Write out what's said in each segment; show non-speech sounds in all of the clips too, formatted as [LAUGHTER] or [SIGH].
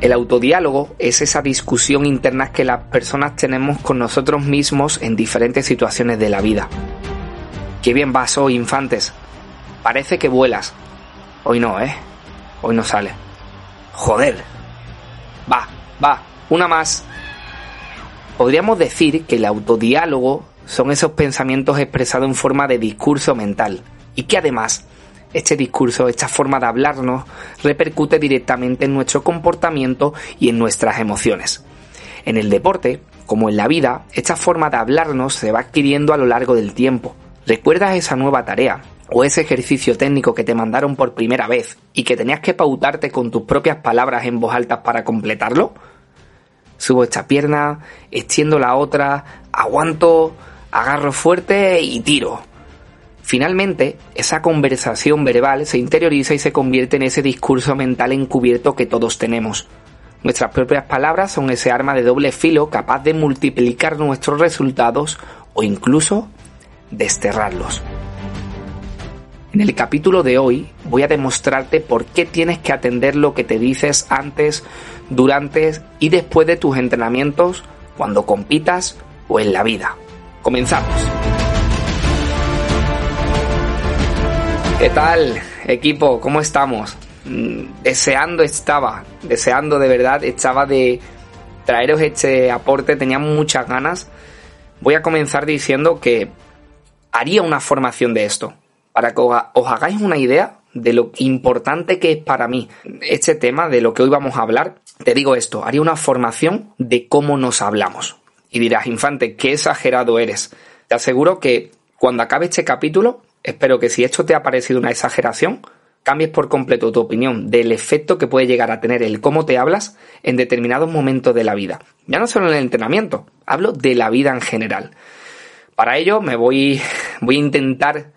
El autodiálogo es esa discusión interna que las personas tenemos con nosotros mismos en diferentes situaciones de la vida. Qué bien vas hoy, infantes. Parece que vuelas. Hoy no, ¿eh? Hoy no sale. Joder. Va, va, una más. Podríamos decir que el autodiálogo son esos pensamientos expresados en forma de discurso mental y que además este discurso, esta forma de hablarnos, repercute directamente en nuestro comportamiento y en nuestras emociones. En el deporte, como en la vida, esta forma de hablarnos se va adquiriendo a lo largo del tiempo. ¿Recuerdas esa nueva tarea o ese ejercicio técnico que te mandaron por primera vez y que tenías que pautarte con tus propias palabras en voz alta para completarlo? Subo esta pierna, extiendo la otra, aguanto, agarro fuerte y tiro. Finalmente, esa conversación verbal se interioriza y se convierte en ese discurso mental encubierto que todos tenemos. Nuestras propias palabras son ese arma de doble filo capaz de multiplicar nuestros resultados o incluso desterrarlos. En el capítulo de hoy voy a demostrarte por qué tienes que atender lo que te dices antes, durante y después de tus entrenamientos, cuando compitas o en la vida. Comenzamos. ¿Qué tal, equipo? ¿Cómo estamos? Mm, deseando estaba, deseando de verdad, estaba de traeros este aporte, tenía muchas ganas. Voy a comenzar diciendo que haría una formación de esto, para que os hagáis una idea de lo importante que es para mí este tema, de lo que hoy vamos a hablar. Te digo esto, haría una formación de cómo nos hablamos. Y dirás, infante, qué exagerado eres. Te aseguro que cuando acabe este capítulo Espero que si esto te ha parecido una exageración, cambies por completo tu opinión del efecto que puede llegar a tener el cómo te hablas en determinados momentos de la vida. Ya no solo en el entrenamiento, hablo de la vida en general. Para ello me voy, voy a intentar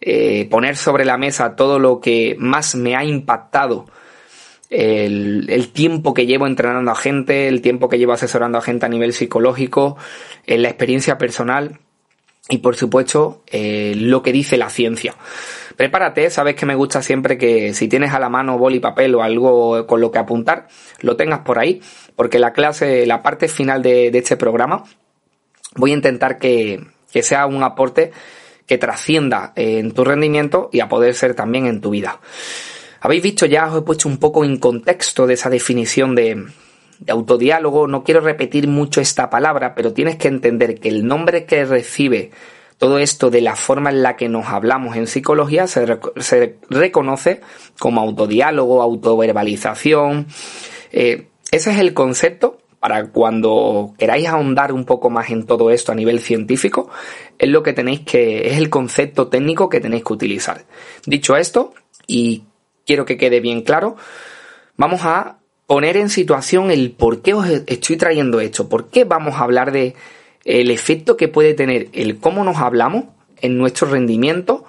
eh, poner sobre la mesa todo lo que más me ha impactado el, el, tiempo que llevo entrenando a gente, el tiempo que llevo asesorando a gente a nivel psicológico, en la experiencia personal y por supuesto eh, lo que dice la ciencia. Prepárate, sabes que me gusta siempre que si tienes a la mano boli, papel o algo con lo que apuntar, lo tengas por ahí, porque la clase, la parte final de, este programa, voy a intentar que, que, sea un aporte que trascienda en tu rendimiento y a poder ser también en tu vida. Habéis visto ya, os he puesto un poco en contexto de esa definición de, de autodiálogo, no quiero repetir mucho esta palabra, pero tienes que entender que el nombre que recibe todo esto de la forma en la que nos hablamos en psicología se, reconoce como autodiálogo, autoverbalización. Eh, ese es el concepto para cuando queráis ahondar un poco más en todo esto a nivel científico, es lo que tenéis que, es el concepto técnico que tenéis que utilizar. Dicho esto, y quiero que quede bien claro, vamos a poner en situación el por qué os estoy trayendo esto, por qué vamos a hablar de el efecto que puede tener el cómo nos hablamos en nuestro rendimiento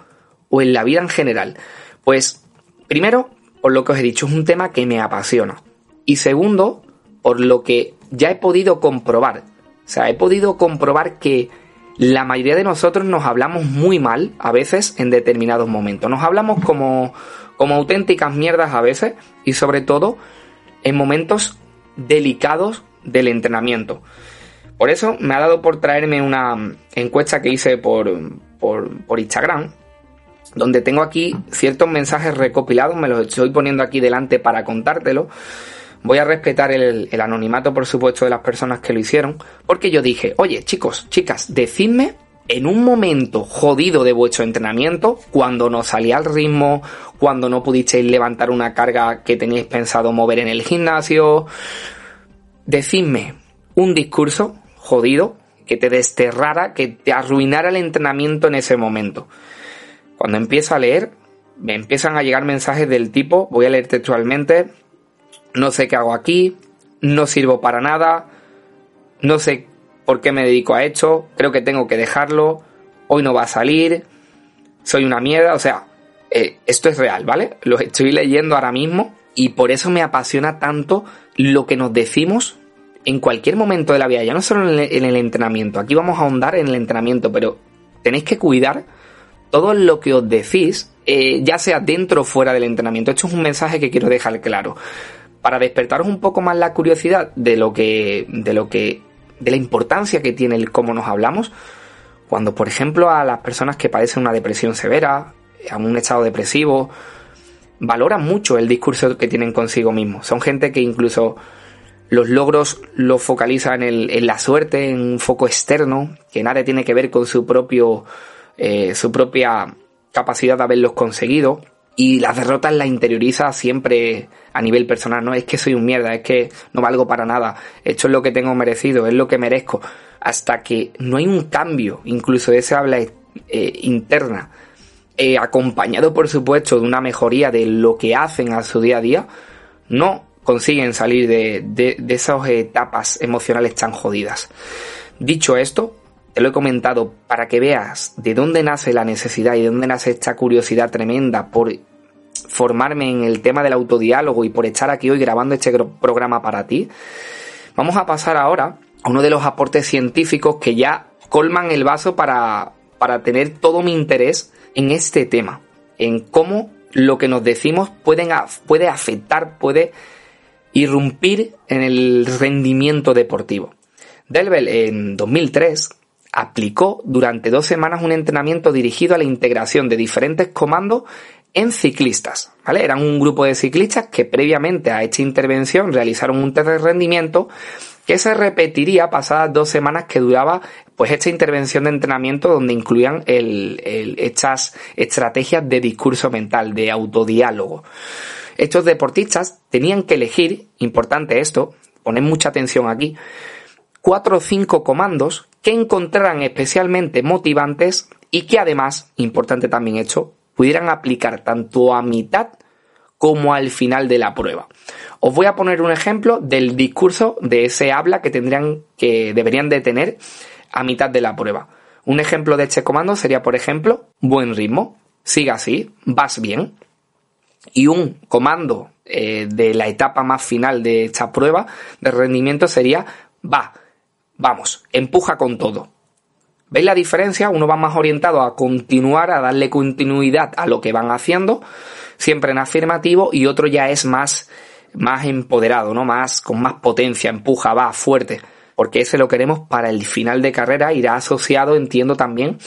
o en la vida en general. Pues primero, por lo que os he dicho, es un tema que me apasiona. Y segundo, por lo que ya he podido comprobar. O sea, he podido comprobar que la mayoría de nosotros nos hablamos muy mal a veces en determinados momentos. Nos hablamos como, como auténticas mierdas a veces y sobre todo en momentos delicados del entrenamiento. Por eso me ha dado por traerme una encuesta que hice por, por, Instagram, donde tengo aquí ciertos mensajes recopilados, me los estoy poniendo aquí delante para contártelo. Voy a respetar el, el, anonimato, por supuesto, de las personas que lo hicieron, porque yo dije, oye, chicos, chicas, decidme en un momento jodido de vuestro entrenamiento, cuando no salía al ritmo, cuando no pudisteis levantar una carga que teníais pensado mover en el gimnasio, decidme un discurso jodido que te desterrara, que te arruinara el entrenamiento en ese momento. Cuando empiezo a leer, me empiezan a llegar mensajes del tipo, voy a leer textualmente, no sé qué hago aquí, no sirvo para nada, no sé por qué me dedico a esto, creo que tengo que dejarlo, hoy no va a salir, soy una mierda, o sea, eh, esto es real, ¿vale? Lo estoy leyendo ahora mismo y por eso me apasiona tanto lo que nos decimos en cualquier momento de la vida, ya no solo en el, entrenamiento, aquí vamos a ahondar en el entrenamiento, pero tenéis que cuidar todo lo que os decís, eh, ya sea dentro o fuera del entrenamiento. Esto es un mensaje que quiero dejar claro. Para despertaros un poco más la curiosidad de lo que, de lo que, de la importancia que tiene el cómo nos hablamos, cuando por ejemplo a las personas que padecen una depresión severa, a un estado depresivo, valoran mucho el discurso que tienen consigo mismos. Son gente que incluso los logros los focalizan en, la suerte, en un foco externo, que nada tiene que ver con su propio, eh, su propia capacidad de haberlos conseguido. Y las derrotas las interioriza siempre a nivel personal. No es que soy un mierda, es que no valgo para nada. Esto es lo que tengo merecido, es lo que merezco. Hasta que no hay un cambio, incluso de esa habla eh, interna, eh, acompañado por supuesto de una mejoría de lo que hacen a su día a día, no consiguen salir de, de, esas etapas emocionales tan jodidas. Dicho esto, te lo he comentado para que veas de dónde nace la necesidad y de dónde nace esta curiosidad tremenda por formarme en el tema del autodiálogo y por estar aquí hoy grabando este programa para ti. Vamos a pasar ahora a uno de los aportes científicos que ya colman el vaso para, para tener todo mi interés en este tema, en cómo lo que nos decimos puede afectar, puede irrumpir en el rendimiento deportivo. Delvel en 2003 aplicó durante dos semanas un entrenamiento dirigido a la integración de diferentes comandos en ciclistas. ¿vale? Eran un grupo de ciclistas que previamente a esta intervención realizaron un test de rendimiento que se repetiría pasadas dos semanas que duraba pues esta intervención de entrenamiento donde incluían estas estrategias de discurso mental, de autodiálogo. Estos deportistas tenían que elegir, importante esto, poned mucha atención aquí, cuatro o cinco comandos que encontraran especialmente motivantes y que además, importante también esto, pudieran aplicar tanto a mitad como al final de la prueba. Os voy a poner un ejemplo del discurso de ese habla que tendrían que deberían de tener a mitad de la prueba. Un ejemplo de este comando sería, por ejemplo, buen ritmo, siga así, vas bien y un comando eh, de la etapa más final de esta prueba de rendimiento sería va, vamos, empuja con todo. ¿Veis la diferencia? Uno va más orientado a continuar, a darle continuidad a lo que van haciendo, siempre en afirmativo, y otro ya es más, más empoderado, ¿no? Más, con más potencia, empuja, va, fuerte. Porque ese lo queremos para el final de carrera, irá asociado, entiendo también,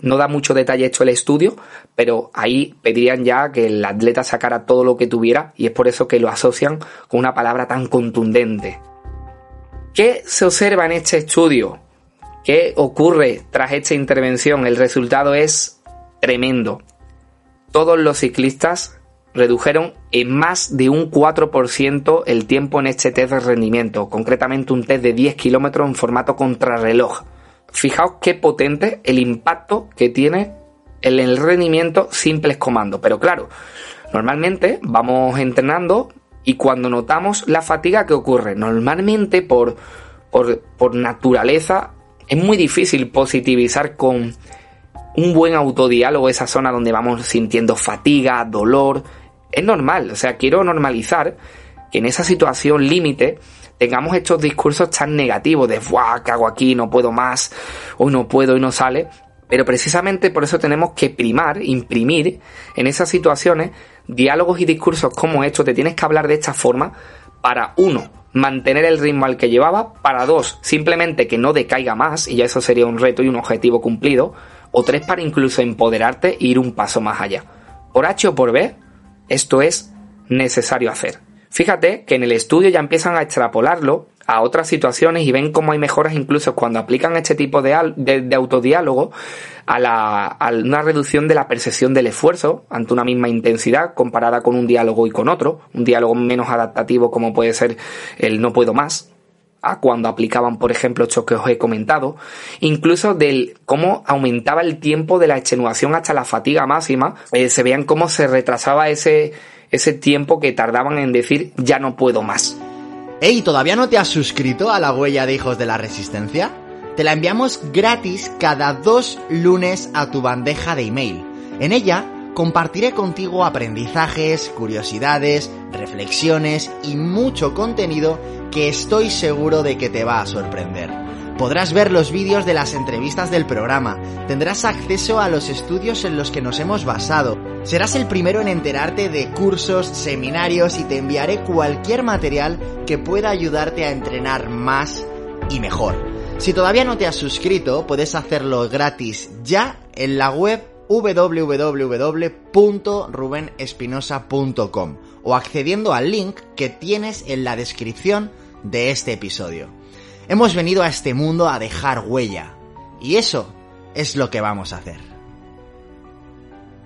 no da mucho detalle hecho el estudio, pero ahí pedirían ya que el atleta sacara todo lo que tuviera y es por eso que lo asocian con una palabra tan contundente. ¿Qué se observa en este estudio? ¿Qué ocurre tras esta intervención? El resultado es tremendo. Todos los ciclistas redujeron en más de un 4% el tiempo en este test de rendimiento, concretamente un test de 10 kilómetros en formato contrarreloj fijaos qué potente el impacto que tiene en el rendimiento simples comandos. Pero claro, normalmente vamos entrenando y cuando notamos la fatiga que ocurre, normalmente por, por, naturaleza es muy difícil positivizar con un buen autodiálogo esa zona donde vamos sintiendo fatiga, dolor. Es normal, o sea, quiero normalizar que en esa situación límite tengamos estos discursos tan negativos de ¡buah! ¿Qué hago aquí? No puedo más, hoy no puedo y no sale. Pero precisamente por eso tenemos que primar, imprimir en esas situaciones diálogos y discursos como estos. Te tienes que hablar de esta forma para, uno, mantener el ritmo al que llevaba, para dos, simplemente que no decaiga más, y ya eso sería un reto y un objetivo cumplido, o tres, para incluso empoderarte e ir un paso más allá. Por H o por B, esto es necesario hacer. Fíjate que en el estudio ya empiezan a extrapolarlo a otras situaciones y ven cómo hay mejoras incluso cuando aplican este tipo de, autodiálogo a, la, a una reducción de la percepción del esfuerzo ante una misma intensidad comparada con un diálogo y con otro, un diálogo menos adaptativo como puede ser el no puedo más. a cuando aplicaban, por ejemplo, esto que os he comentado, incluso del cómo aumentaba el tiempo de la extenuación hasta la fatiga máxima, eh, se veían cómo se retrasaba ese, ese tiempo que tardaban en decir ya no puedo más. Ey, ¿todavía no te has suscrito a la huella de Hijos de la Resistencia? Te la enviamos gratis cada dos lunes a tu bandeja de email. En ella compartiré contigo aprendizajes, curiosidades, reflexiones y mucho contenido que estoy seguro de que te va a sorprender. Podrás ver los vídeos de las entrevistas del programa, tendrás acceso a los estudios en los que nos hemos basado, serás el primero en enterarte de cursos, seminarios y te enviaré cualquier material que pueda ayudarte a entrenar más y mejor. Si todavía no te has suscrito, puedes hacerlo gratis ya en la web www.rubenespinosa.com o accediendo al link que tienes en la descripción de este episodio. Hemos venido a este mundo a dejar huella y eso es lo que vamos a hacer.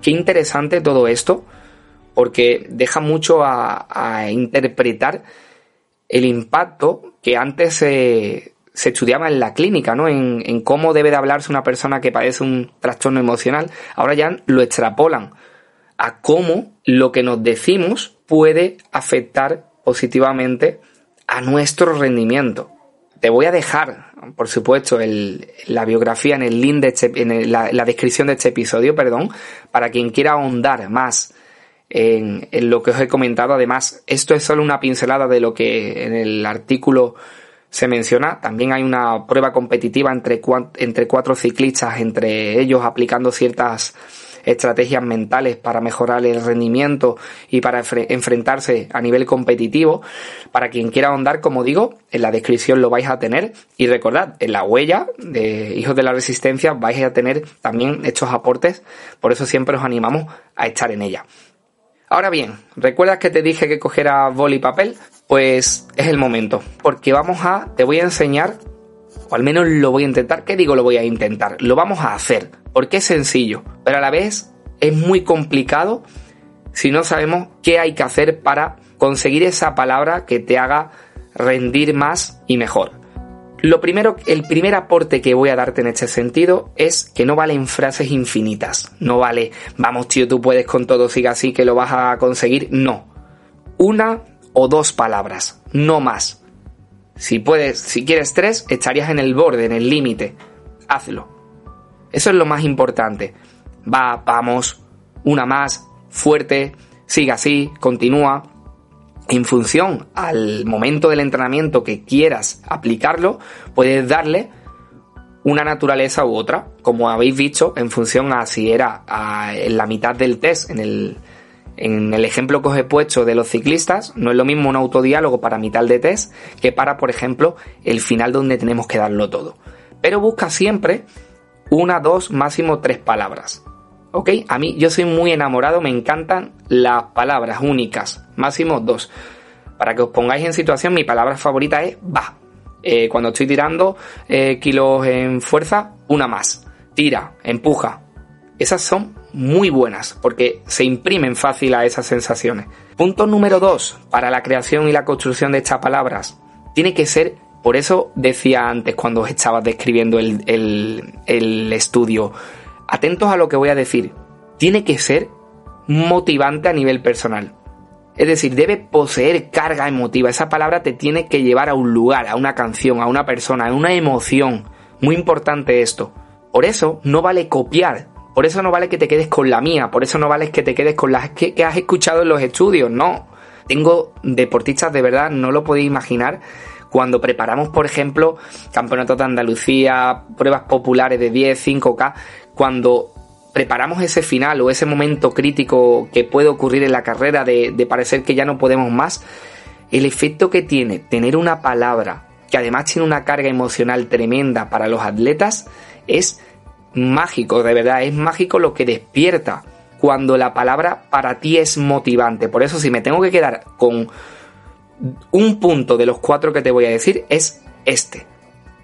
Qué interesante todo esto porque deja mucho a, interpretar el impacto que antes se, estudiaba en la clínica, ¿no? En, en, cómo debe de hablarse una persona que padece un trastorno emocional. Ahora ya lo extrapolan a cómo lo que nos decimos puede afectar positivamente a nuestro rendimiento. Te voy a dejar, por supuesto, la biografía en el link de este, en la, descripción de este episodio, perdón, para quien quiera ahondar más en, lo que os he comentado. Además, esto es solo una pincelada de lo que en el artículo se menciona. También hay una prueba competitiva entre cuatro ciclistas, entre ellos aplicando ciertas estrategias mentales para mejorar el rendimiento y para enfrentarse a nivel competitivo. Para quien quiera ahondar, como digo, en la descripción lo vais a tener. Y recordad, en la huella de Hijos de la Resistencia vais a tener también estos aportes. Por eso siempre os animamos a estar en ella. Ahora bien, ¿recuerdas que te dije que cogiera boli y papel? Pues es el momento, porque vamos a, te voy a enseñar, al menos lo voy a intentar, ¿qué digo lo voy a intentar? Lo vamos a hacer, porque es sencillo, pero a la vez es muy complicado si no sabemos qué hay que hacer para conseguir esa palabra que te haga rendir más y mejor. Lo primero, el primer aporte que voy a darte en este sentido es que no valen frases infinitas. No vale, vamos tío, tú puedes con todo, siga así que lo vas a conseguir. No. Una o dos palabras, no más. Si puedes, si quieres tres, estarías en el borde, en el límite. Hazlo. Eso es lo más importante. Va, vamos, una más, fuerte, sigue así, continúa. En función al momento del entrenamiento que quieras aplicarlo, puedes darle una naturaleza u otra, como habéis visto, en función a si era en la mitad del test, en el, en el ejemplo que os he puesto de los ciclistas, no es lo mismo un autodiálogo para mitad de test que para, por ejemplo, el final donde tenemos que darlo todo. Pero busca siempre una, dos, máximo tres palabras. ¿Ok? A mí yo soy muy enamorado, me encantan las palabras únicas, máximo dos. Para que os pongáis en situación, mi palabra favorita es va. Eh, cuando estoy tirando eh, kilos en fuerza, una más. Tira, empuja. Esas son muy buenas porque se imprimen fácil a esas sensaciones. Punto número dos, para la creación y la construcción de estas palabras, tiene que ser, por eso decía antes cuando os estaba describiendo el, el estudio, atentos a lo que voy a decir, tiene que ser motivante a nivel personal. Es decir, debe poseer carga emotiva. Esa palabra te tiene que llevar a un lugar, a una canción, a una persona, a una emoción. Muy importante esto. Por eso no vale copiar por eso no vale que te quedes con la mía, por eso no vale que te quedes con las que, has escuchado en los estudios, no. Tengo deportistas de verdad, no lo podéis imaginar, cuando preparamos, por ejemplo, campeonatos de Andalucía, pruebas populares de 10, 5K, cuando preparamos ese final o ese momento crítico que puede ocurrir en la carrera de, de parecer que ya no podemos más, el efecto que tiene tener una palabra que además tiene una carga emocional tremenda para los atletas es mágico, de verdad, es mágico lo que despierta cuando la palabra para ti es motivante. Por eso si me tengo que quedar con un punto de los cuatro que te voy a decir, es este.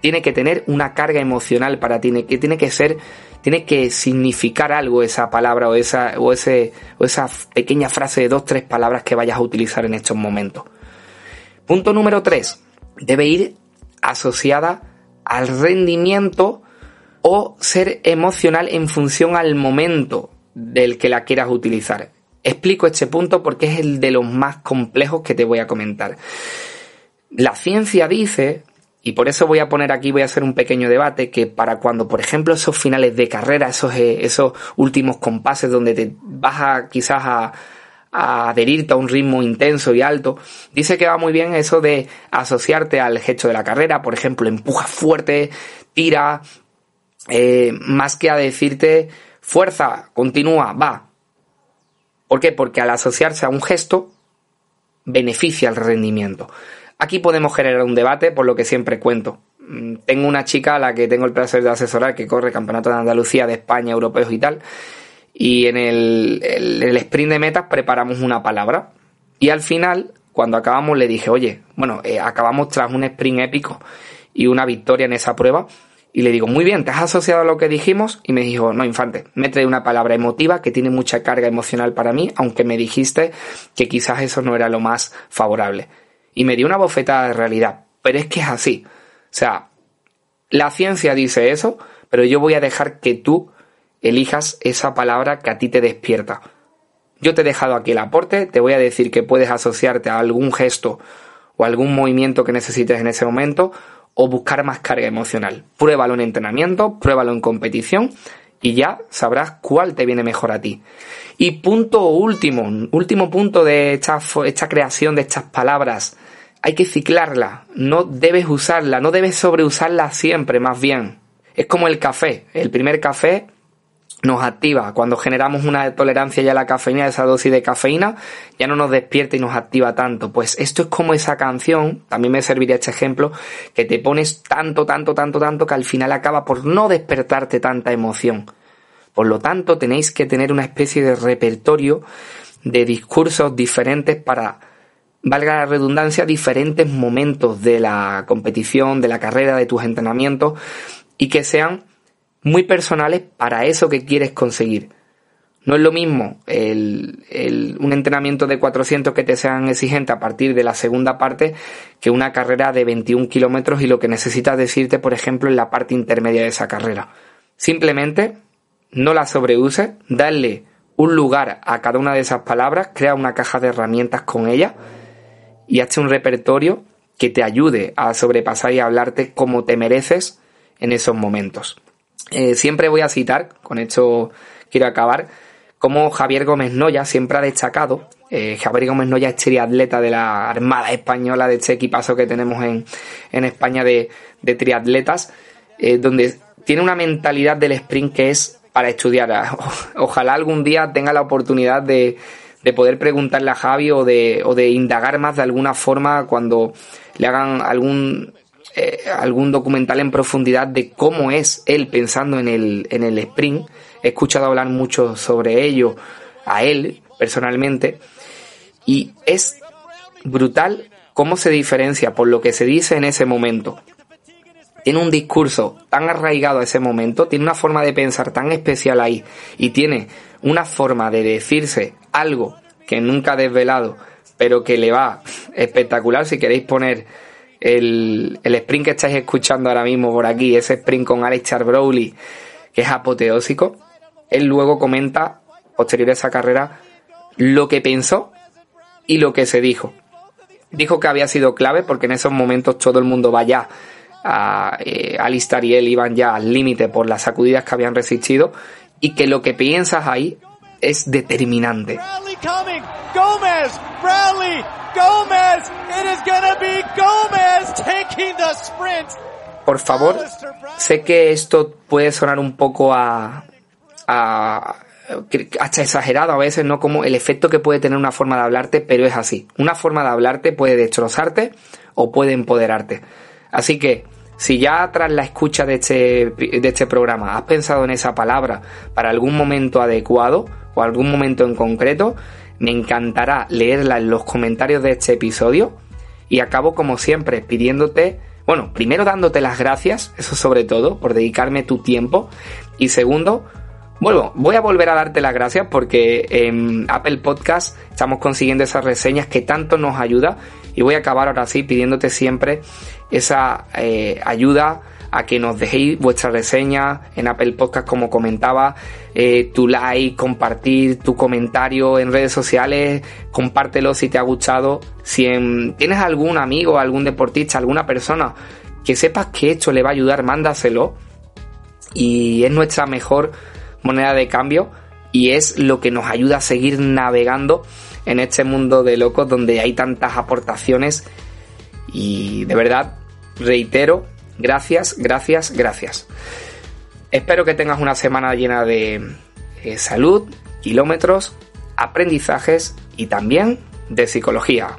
Tiene que tener una carga emocional para ti, que tiene que ser, tiene que significar algo esa palabra o esa, o ese, o esa pequeña frase de dos, tres palabras que vayas a utilizar en estos momentos. Punto número tres. Debe ir asociada al rendimiento o ser emocional en función al momento del que la quieras utilizar. Explico este punto porque es el de los más complejos que te voy a comentar. La ciencia dice, y por eso voy a poner aquí, voy a hacer un pequeño debate, que para cuando, por ejemplo, esos finales de carrera, esos, eh, esos últimos compases donde te vas a quizás a, adherirte a un ritmo intenso y alto, dice que va muy bien eso de asociarte al gesto de la carrera, por ejemplo, empuja fuerte, tira, eh, más que a decirte fuerza, continúa, va. ¿Por qué? Porque al asociarse a un gesto, beneficia el rendimiento. Aquí podemos generar un debate, por lo que siempre cuento. Mm, tengo una chica a la que tengo el placer de asesorar que corre Campeonato de Andalucía, de España, europeos y tal. Y en el, el sprint de metas preparamos una palabra. Y al final, cuando acabamos, le dije, oye, bueno, eh, acabamos tras un sprint épico y una victoria en esa prueba. Y le digo, muy bien, ¿te has asociado a lo que dijimos? Y me dijo, no, infante, me trae una palabra emotiva que tiene mucha carga emocional para mí, aunque me dijiste que quizás eso no era lo más favorable. Y me dio una bofetada de realidad. Pero es que es así. O sea, la ciencia dice eso, pero yo voy a dejar que tú elijas esa palabra que a ti te despierta. Yo te he dejado aquí el aporte, te voy a decir que puedes asociarte a algún gesto o algún movimiento que necesites en ese momento o buscar más carga emocional. Pruébalo en entrenamiento, pruébalo en competición y ya sabrás cuál te viene mejor a ti. Y punto último, último punto de esta, esta creación de estas palabras, hay que ciclarla, no debes usarla, no debes sobreusarla siempre, más bien. Es como el café, el primer café nos activa. Cuando generamos una tolerancia ya a la cafeína, esa dosis de cafeína, ya no nos despierta y nos activa tanto. Pues esto es como esa canción, también me serviría este ejemplo, que te pones tanto, tanto, tanto, tanto que al final acaba por no despertarte tanta emoción. Por lo tanto, tenéis que tener una especie de repertorio de discursos diferentes para, valga la redundancia, diferentes momentos de la competición, de la carrera, de tus entrenamientos y que sean muy personales para eso que quieres conseguir. No es lo mismo el, un entrenamiento de 400 que te sean exigente a partir de la segunda parte que una carrera de 21 kilómetros y lo que necesitas decirte, por ejemplo, en la parte intermedia de esa carrera. Simplemente no la sobreuses, dale un lugar a cada una de esas palabras, crea una caja de herramientas con ella y hazte un repertorio que te ayude a sobrepasar y a hablarte como te mereces en esos momentos. Eh, siempre voy a citar, con esto quiero acabar, como Javier Gómez Noya siempre ha destacado. Eh, Javier Gómez Noya es triatleta de la Armada Española, de este equipazo que tenemos en, en España de, de triatletas, eh, donde tiene una mentalidad del sprint que es para estudiar. [LAUGHS] Ojalá algún día tenga la oportunidad de, de poder preguntarle a Javi o de, o de indagar más de alguna forma cuando le hagan algún eh, algún documental en profundidad de cómo es él pensando en el, en el sprint. He escuchado hablar mucho sobre ello a él personalmente y es brutal cómo se diferencia por lo que se dice en ese momento. Tiene un discurso tan arraigado a ese momento, tiene una forma de pensar tan especial ahí y tiene una forma de decirse algo que nunca ha desvelado, pero que le va [LAUGHS] espectacular si queréis poner el, el sprint que estáis escuchando ahora mismo por aquí, ese sprint con Alex Browley, que es apoteósico, él luego comenta, posterior a esa carrera, lo que pensó y lo que se dijo. Dijo que había sido clave porque en esos momentos todo el mundo va ya a eh, Alistar y él iban ya al límite por las sacudidas que habían resistido y que lo que piensas ahí es determinante. Por favor, sé que esto puede sonar un poco a, a hasta exagerado a veces, ¿no? Como el efecto que puede tener una forma de hablarte, pero es así. Una forma de hablarte puede destrozarte o puede empoderarte. Así que, si ya tras la escucha de este, de este programa has pensado en esa palabra para algún momento adecuado o algún momento en concreto, me encantará leerla en los comentarios de este episodio. Y acabo como siempre pidiéndote, bueno, primero dándote las gracias, eso sobre todo, por dedicarme tu tiempo. Y segundo, Bueno, voy a volver a darte las gracias porque en Apple Podcast estamos consiguiendo esas reseñas que tanto nos ayuda. Y voy a acabar ahora sí pidiéndote siempre esa eh, ayuda a que nos dejéis vuestra reseña en Apple Podcast como comentaba, eh, tu like, compartir tu comentario en redes sociales, compártelo si te ha gustado, si tienes algún amigo, algún deportista, alguna persona que sepas que esto le va a ayudar, mándaselo. Y es nuestra mejor moneda de cambio y es lo que nos ayuda a seguir navegando en este mundo de locos donde hay tantas aportaciones. Y de verdad reitero gracias gracias gracias. Espero que tengas una semana llena de eh, salud kilómetros aprendizajes y también de psicología